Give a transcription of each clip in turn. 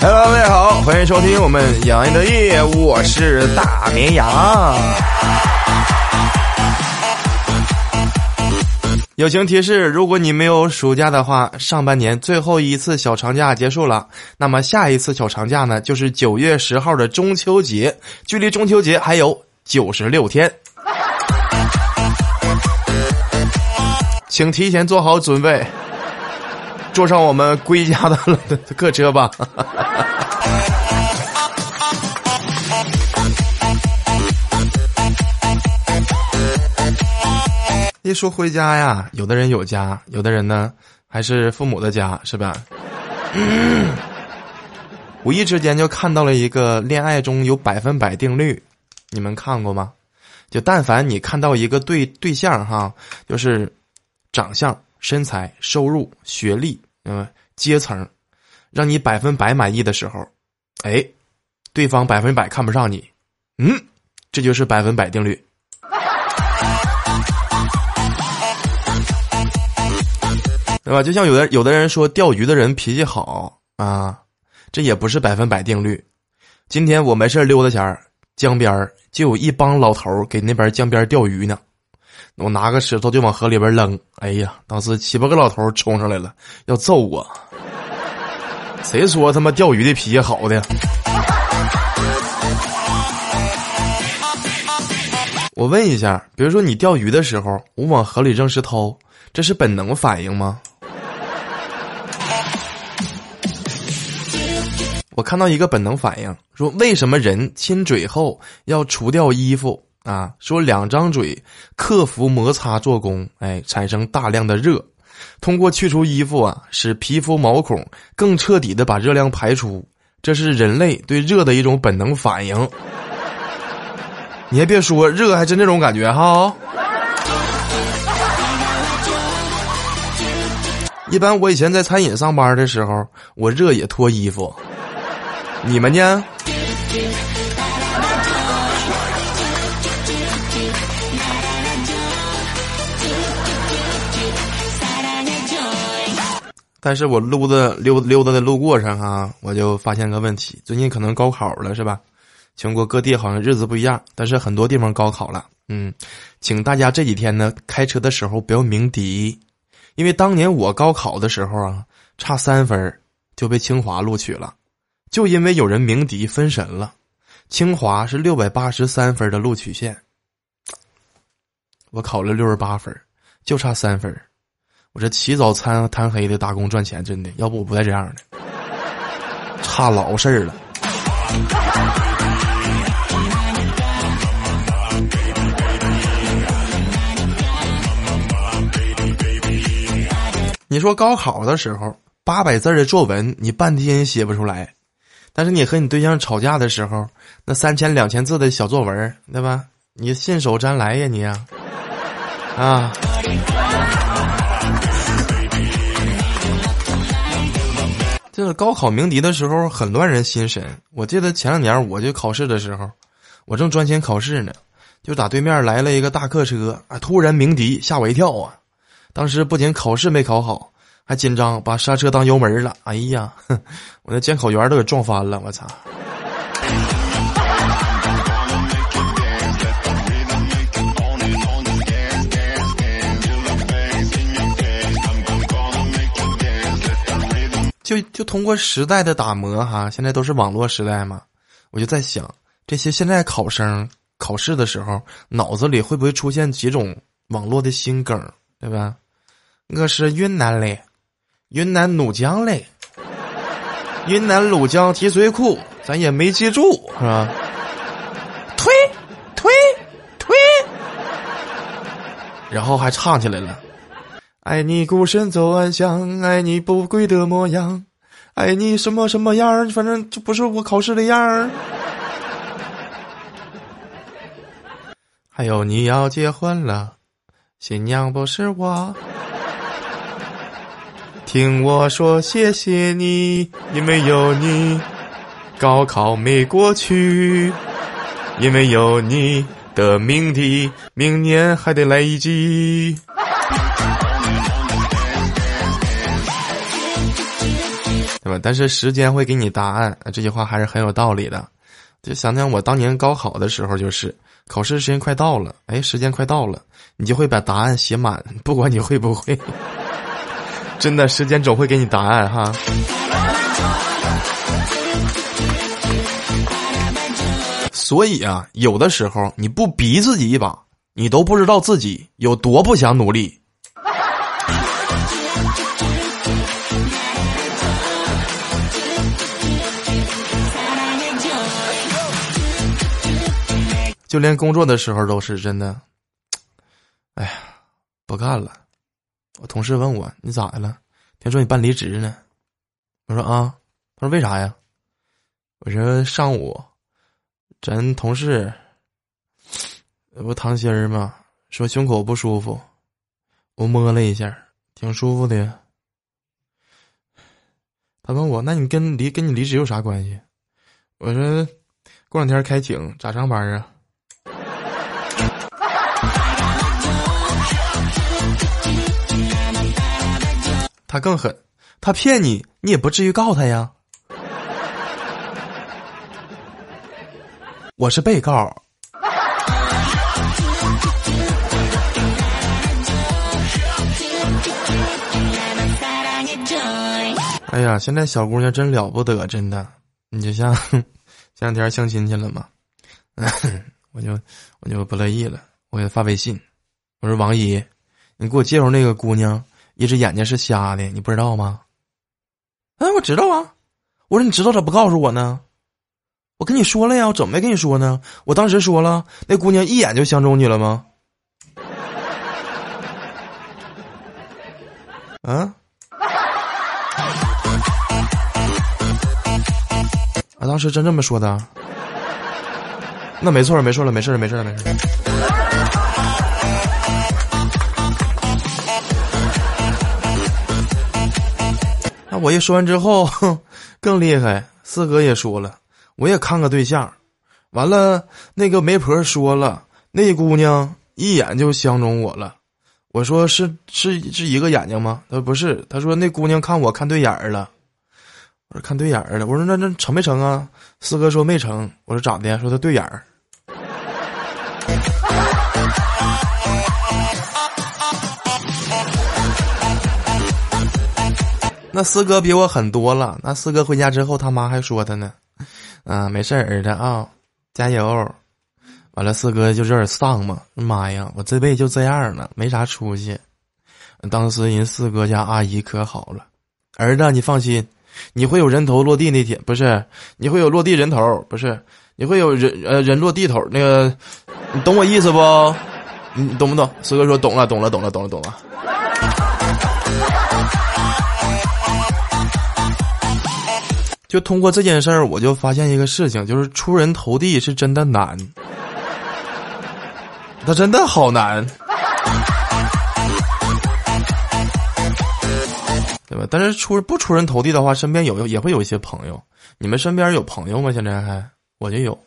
Hello，大家好，欢迎收听我们洋洋的夜，我是大绵羊。友情提示：如果你没有暑假的话，上半年最后一次小长假结束了，那么下一次小长假呢，就是九月十号的中秋节，距离中秋节还有九十六天，请提前做好准备，坐上我们归家的 客车吧。一说回家呀，有的人有家，有的人呢还是父母的家，是吧？无意之间就看到了一个恋爱中有百分百定律，你们看过吗？就但凡你看到一个对对象哈，就是长相、身材、收入、学历、嗯阶层，让你百分百满意的时候，哎，对方百分百看不上你，嗯，这就是百分百定律。对吧？就像有的有的人说钓鱼的人脾气好啊，这也不是百分百定律。今天我没事溜达前儿，江边儿就有一帮老头给那边江边钓鱼呢。我拿个石头就往河里边扔，哎呀，当时七八个老头冲上来了，要揍我。谁说他妈钓鱼的脾气好的？我问一下，比如说你钓鱼的时候，我往河里扔石头，这是本能反应吗？我看到一个本能反应，说为什么人亲嘴后要除掉衣服啊？说两张嘴克服摩擦做功，哎，产生大量的热，通过去除衣服啊，使皮肤毛孔更彻底的把热量排出，这是人类对热的一种本能反应。你还别说，热还真这种感觉哈。一般我以前在餐饮上班的时候，我热也脱衣服。你们呢？但是我溜达溜溜达的路过上啊，我就发现个问题：最近可能高考了，是吧？全国各地好像日子不一样，但是很多地方高考了。嗯，请大家这几天呢，开车的时候不要鸣笛，因为当年我高考的时候啊，差三分就被清华录取了。就因为有人鸣笛分神了，清华是六百八十三分的录取线，我考了六十八分，就差三分，我这起早贪贪黑的打工赚钱，真的，要不我不带这样的，差老事儿了。你说高考的时候，八百字的作文，你半天写不出来。但是你和你对象吵架的时候，那三千两千字的小作文，对吧？你信手拈来呀，你呀，啊！就是高考鸣笛的时候很乱人心神。我记得前两年我就考试的时候，我正专心考试呢，就打对面来了一个大客车，啊，突然鸣笛，吓我一跳啊！当时不仅考试没考好。还紧张，把刹车当油门了。哎呀，我那监考员都给撞翻了。我操！就就通过时代的打磨哈，现在都是网络时代嘛。我就在想，这些现在考生考试的时候，脑子里会不会出现几种网络的新梗，对吧？我是云南嘞。云南怒江嘞，云南怒江提水库，咱也没记住是吧？推推推，然后还唱起来了。爱你孤身走暗巷，爱你不跪的模样，爱你什么什么样儿反正就不是我考试的样儿。还有你要结婚了，新娘不是我。听我说，谢谢你，因为有你，高考没过去；因为有你的命题，明年还得来一季。对吧？但是时间会给你答案，这句话还是很有道理的。就想想我当年高考的时候，就是考试时间快到了，哎，时间快到了，你就会把答案写满，不管你会不会。真的，时间总会给你答案哈。所以啊，有的时候你不逼自己一把，你都不知道自己有多不想努力。就连工作的时候都是真的。哎呀，不干了。我同事问我：“你咋的了？听说你办离职呢？”我说：“啊。”他说：“为啥呀？”我说：“上午，咱同事，不唐心儿吗？说胸口不舒服，我摸了一下，挺舒服的。他问我：‘那你跟离跟你离职有啥关系？’我说：‘过两天开庭，咋上班啊？’”他更狠，他骗你，你也不至于告他呀。我是被告。哎呀，现在小姑娘真了不得，真的。你就像 前两天相亲去了嘛，我就我就不乐意了，我给他发微信，我说王姨，你给我介绍那个姑娘。一只眼睛是瞎的，你不知道吗？哎，我知道啊。我说你知道咋不告诉我呢？我跟你说了呀，我怎么没跟你说呢？我当时说了，那姑娘一眼就相中你了吗？啊？啊，当时真这么说的？那没错，没错了，没事了，没事了，没事。我一说完之后，更厉害。四哥也说了，我也看个对象。完了，那个媒婆说了，那姑娘一眼就相中我了。我说是是是一个眼睛吗？他说不是。他说那姑娘看我看对眼儿了。我说看对眼儿了。我说那那成没成啊？四哥说没成。我说咋的？说他对眼儿。那四哥比我狠多了。那四哥回家之后，他妈还说他呢，啊，没事儿子啊，加油。完了，四哥就有点丧嘛。妈呀，我这辈子就这样了，没啥出息。当时人四哥家阿姨可好了，儿子，你放心，你会有人头落地那天，不是？你会有落地人头，不是？你会有人呃人落地头那个，你懂我意思不？你懂不懂？四哥说懂了，懂了，懂了，懂了，懂了。就通过这件事儿，我就发现一个事情，就是出人头地是真的难，他真的好难，对吧？但是出不出人头地的话，身边有也会有一些朋友。你们身边有朋友吗？现在还我就有，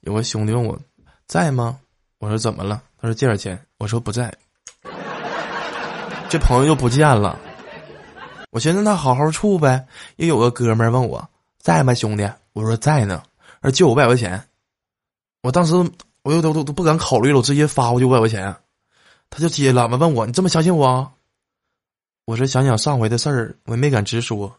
有个兄弟问我在吗？我说怎么了？他说借点钱。我说不在，这朋友又不见了。我寻思那好好处呗。又有个哥们儿问我。在吗，兄弟？我说在呢，说借五百块钱。我当时我又都都都不敢考虑了，我直接发过去五百块钱。他就接了，问我你这么相信我？我说想想上回的事儿，我也没敢直说。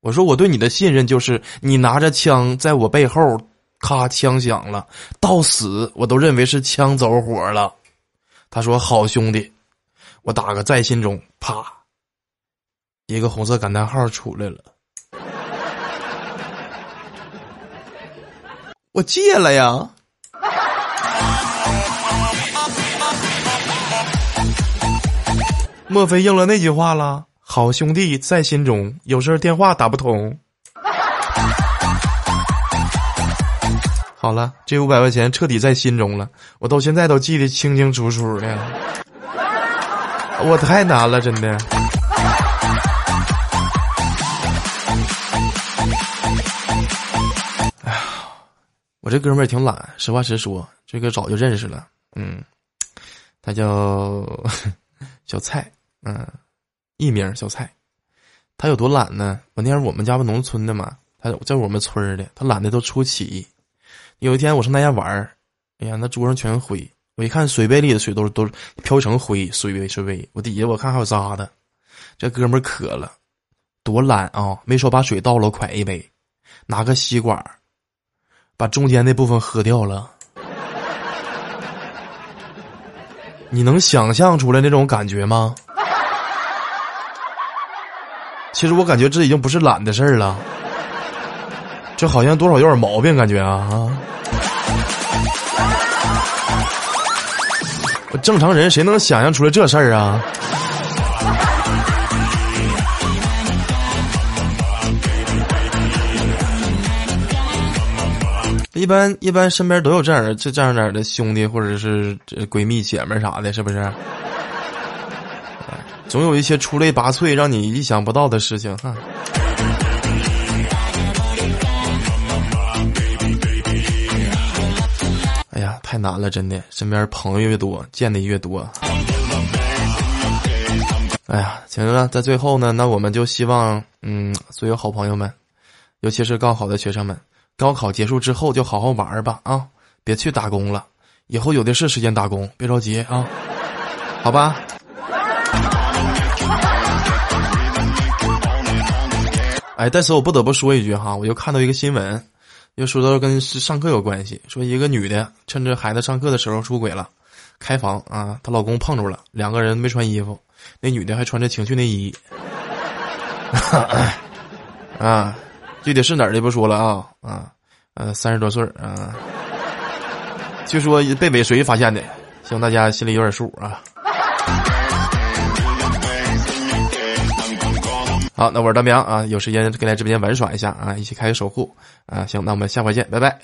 我说我对你的信任就是你拿着枪在我背后，咔枪响了，到死我都认为是枪走火了。他说好兄弟，我打个在心中，啪，一个红色感叹号出来了。我戒了呀！莫非应了那句话了？好兄弟在心中，有事电话打不通。好了，这五百块钱彻底在心中了，我到现在都记得清清楚楚的。我太难了，真的。我这哥们儿挺懒，实话实说，这个早就认识了。嗯，他叫小蔡，嗯，艺名小蔡。他有多懒呢？我那天我们家不农村的嘛，他在我们村儿的，他懒的都出奇。有一天我上他家玩儿，哎呀，那桌上全是灰。我一看水杯里的水都都飘成灰，水杯水杯。我底下我看还有渣的，这哥们儿渴了，多懒啊！没说把水倒了，快一杯，拿个吸管儿，把中间那部分喝掉了。你能想象出来那种感觉吗？其实我感觉这已经不是懒的事儿了，这好像多少有点毛病，感觉啊啊！正常人谁能想象出来这事儿啊？一般一般身边都有这样这这样点的兄弟或者是闺蜜姐们啥的，是不是？总有一些出类拔萃、让你意想不到的事情哈。哎呀，太难了，真的，身边朋友越多，见的越多。哎呀，行了，在最后呢，那我们就希望，嗯，所有好朋友们，尤其是高考的学生们，高考结束之后就好好玩吧啊，别去打工了，以后有的是时间打工，别着急啊，好吧。哎，但是我不得不说一句哈，我又看到一个新闻，又说到跟上课有关系，说一个女的趁着孩子上课的时候出轨了，开房啊，她老公碰着了，两个人没穿衣服，那女的还穿着情趣内衣，啊，具体是哪儿的不说了啊啊，呃，三十多岁啊，据说被尾随发现的，希望大家心里有点数啊。好，那我是大明啊，有时间可以来直播间玩耍一下啊，一起开个守护啊，行，那我们下回见，拜拜。